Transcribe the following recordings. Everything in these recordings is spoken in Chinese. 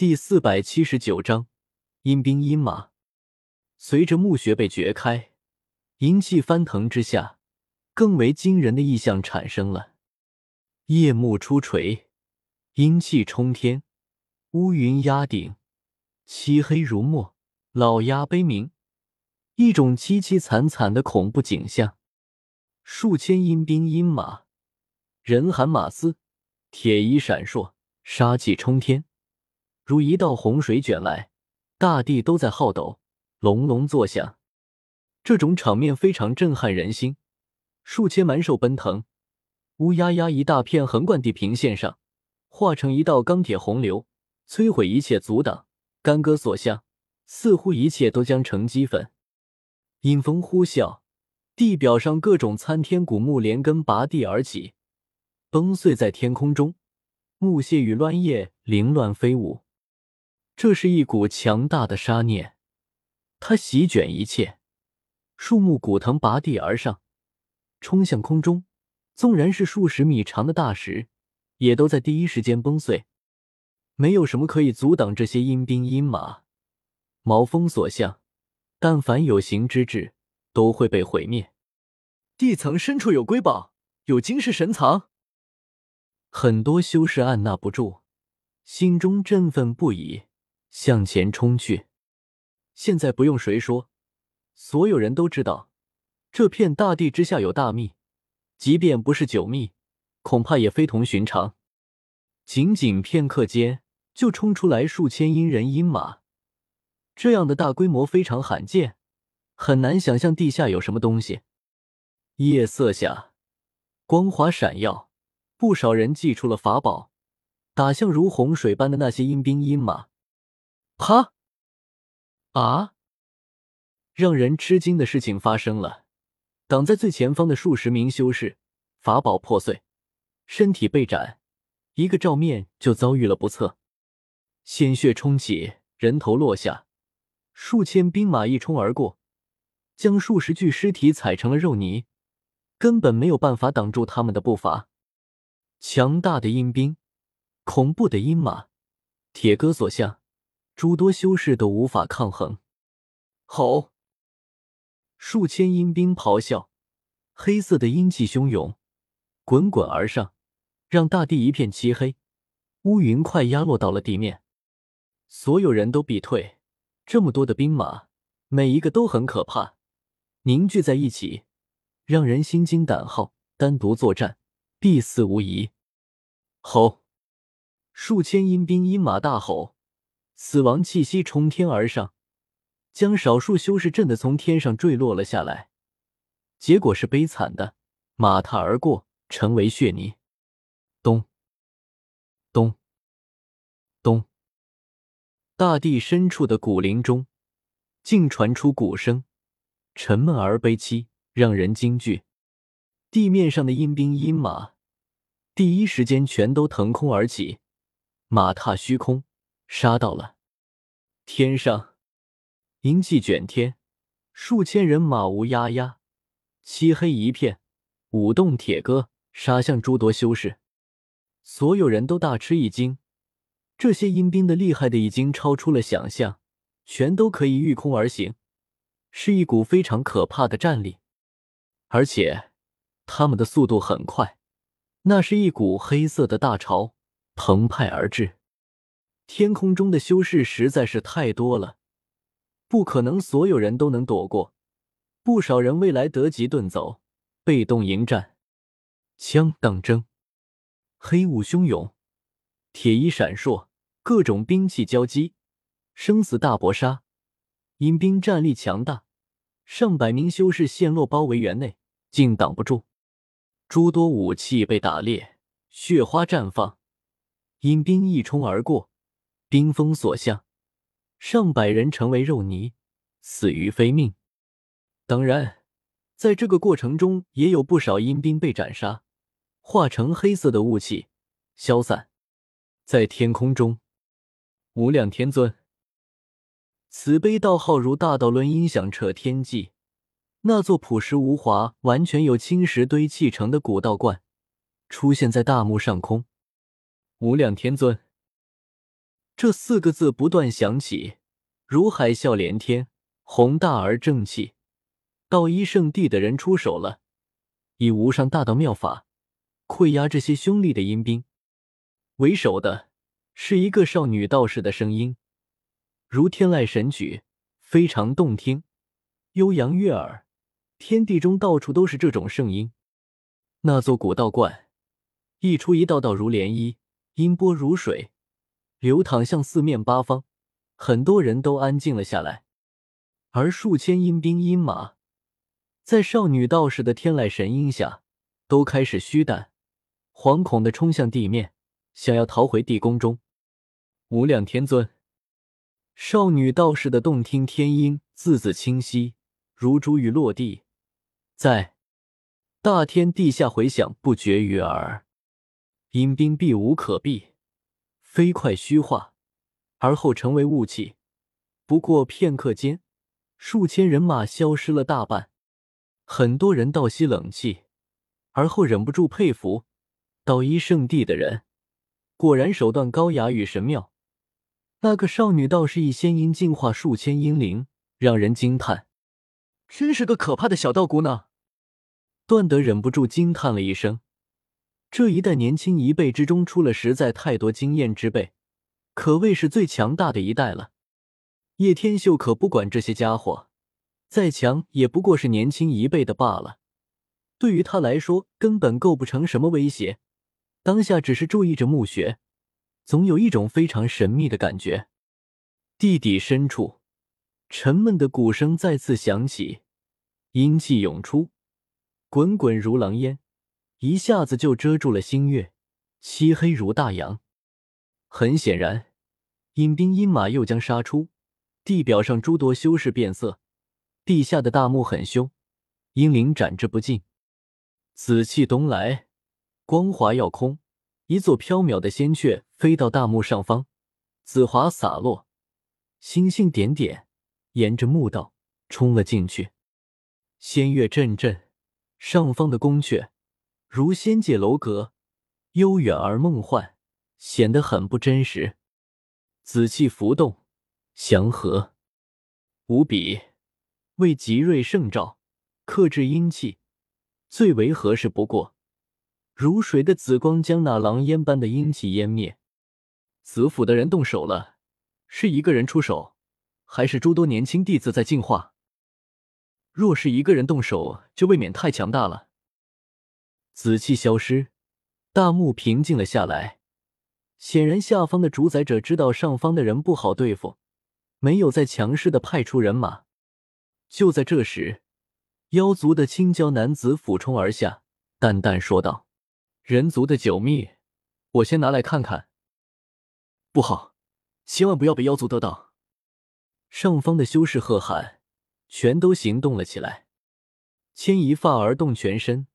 第四百七十九章阴兵阴马。随着墓穴被掘开，阴气翻腾之下，更为惊人的异象产生了。夜幕初垂，阴气冲天，乌云压顶，漆黑如墨，老鸦悲鸣，一种凄凄惨惨的恐怖景象。数千阴兵阴马，人喊马嘶，铁衣闪烁，杀气冲天，如一道洪水卷来，大地都在浩抖，隆隆作响。这种场面非常震撼人心，数千蛮兽奔腾。乌压压一大片横贯地平线上，化成一道钢铁洪流，摧毁一切阻挡，干戈所向，似乎一切都将成齑粉。阴风呼啸，地表上各种参天古木连根拔地而起，崩碎在天空中，木屑与乱叶凌乱飞舞。这是一股强大的杀念，它席卷一切，树木古藤拔地而上，冲向空中。纵然是数十米长的大石，也都在第一时间崩碎。没有什么可以阻挡这些阴兵阴马，毛峰所向，但凡有形之质，都会被毁灭。地层深处有瑰宝，有惊世神藏。很多修士按捺不住，心中振奋不已，向前冲去。现在不用谁说，所有人都知道，这片大地之下有大秘。即便不是九秘，恐怕也非同寻常。仅仅片刻间，就冲出来数千阴人阴马，这样的大规模非常罕见，很难想象地下有什么东西。夜色下，光华闪耀，不少人祭出了法宝，打向如洪水般的那些阴兵阴马。啪！啊！让人吃惊的事情发生了。挡在最前方的数十名修士，法宝破碎，身体被斩，一个照面就遭遇了不测，鲜血冲起，人头落下，数千兵马一冲而过，将数十具尸体踩成了肉泥，根本没有办法挡住他们的步伐。强大的阴兵，恐怖的阴马，铁戈所向，诸多修士都无法抗衡。吼！数千阴兵咆哮，黑色的阴气汹涌，滚滚而上，让大地一片漆黑。乌云快压落到了地面，所有人都避退。这么多的兵马，每一个都很可怕，凝聚在一起，让人心惊胆浩。单独作战，必死无疑。吼！数千阴兵阴马大吼，死亡气息冲天而上。将少数修士震得从天上坠落了下来，结果是悲惨的，马踏而过，成为血泥。咚咚咚，大地深处的古林中，竟传出鼓声，沉闷而悲凄，让人惊惧。地面上的阴兵阴马，第一时间全都腾空而起，马踏虚空，杀到了天上。阴气卷天，数千人马乌压压，漆黑一片，舞动铁戈，杀向诸多修士。所有人都大吃一惊，这些阴兵的厉害的已经超出了想象，全都可以御空而行，是一股非常可怕的战力，而且他们的速度很快。那是一股黑色的大潮澎湃而至，天空中的修士实在是太多了。不可能，所有人都能躲过。不少人未来得及遁走，被动迎战，枪当争，黑雾汹涌，铁衣闪烁，各种兵器交击，生死大搏杀。阴兵战力强大，上百名修士陷落包围园内，竟挡不住。诸多武器被打裂，血花绽放。阴兵一冲而过，冰封所向。上百人成为肉泥，死于非命。当然，在这个过程中，也有不少阴兵被斩杀，化成黑色的雾气消散在天空中。无量天尊，慈悲道号如大道轮音响彻天际。那座朴实无华、完全由青石堆砌成的古道观，出现在大幕上空。无量天尊。这四个字不断响起，如海啸连天，宏大而正气。道一圣地的人出手了，以无上大道妙法溃压这些凶厉的阴兵。为首的是一个少女道士的声音，如天籁神曲，非常动听，悠扬悦耳。天地中到处都是这种声音。那座古道观溢出一道道如涟漪，音波如水，流淌向四面八方。很多人都安静了下来，而数千阴兵阴马在少女道士的天籁神音下，都开始虚诞，惶恐的冲向地面，想要逃回地宫中。无量天尊，少女道士的动听天音，字字清晰，如珠玉落地，在。大天地下回响不绝于耳，阴兵避无可避，飞快虚化，而后成为雾气。不过片刻间，数千人马消失了大半。很多人倒吸冷气，而后忍不住佩服道一圣地的人，果然手段高雅与神妙。那个少女倒是一仙音净化数千阴灵，让人惊叹，真是个可怕的小道姑呢。段德忍不住惊叹了一声：“这一代年轻一辈之中，出了实在太多经验之辈，可谓是最强大的一代了。叶天秀可不管这些家伙，再强也不过是年轻一辈的罢了。对于他来说，根本构不成什么威胁。当下只是注意着墓穴，总有一种非常神秘的感觉。地底深处，沉闷的鼓声再次响起，阴气涌出。”滚滚如狼烟，一下子就遮住了星月，漆黑如大洋。很显然，引兵阴马又将杀出。地表上诸多修士变色，地下的大墓很凶，阴灵展之不尽。紫气东来，光华耀空，一座飘渺的仙阙飞到大墓上方，紫华洒落，星星点点，沿着墓道冲了进去。仙乐阵阵。上方的宫阙如仙界楼阁，悠远而梦幻，显得很不真实。紫气浮动，祥和无比，为极锐圣兆，克制阴气，最为合适不过。如水的紫光将那狼烟般的阴气湮灭。紫府的人动手了，是一个人出手，还是诸多年轻弟子在进化？若是一个人动手，就未免太强大了。紫气消失，大幕平静了下来。显然，下方的主宰者知道上方的人不好对付，没有再强势的派出人马。就在这时，妖族的青椒男子俯冲而下，淡淡说道：“人族的九秘，我先拿来看看。”不好，千万不要被妖族得到！上方的修士喝喊。全都行动了起来，牵一发而动全身。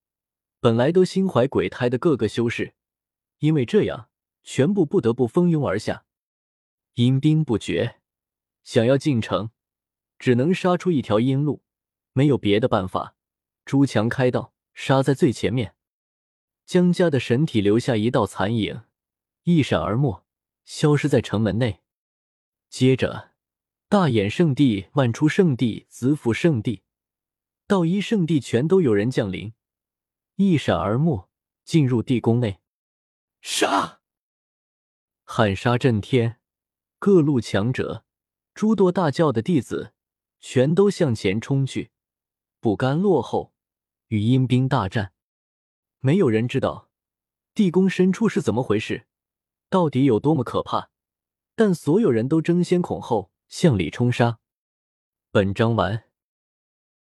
本来都心怀鬼胎的各个修士，因为这样，全部不得不蜂拥而下。阴兵不绝，想要进城，只能杀出一条阴路，没有别的办法。朱强开道，杀在最前面。江家的神体留下一道残影，一闪而没，消失在城门内。接着。大衍圣地、万出圣地、紫府圣地、道一圣地，全都有人降临，一闪而没，进入地宫内。杀！喊杀震天，各路强者、诸多大教的弟子，全都向前冲去，不甘落后，与阴兵大战。没有人知道地宫深处是怎么回事，到底有多么可怕，但所有人都争先恐后。向里冲杀。本章完。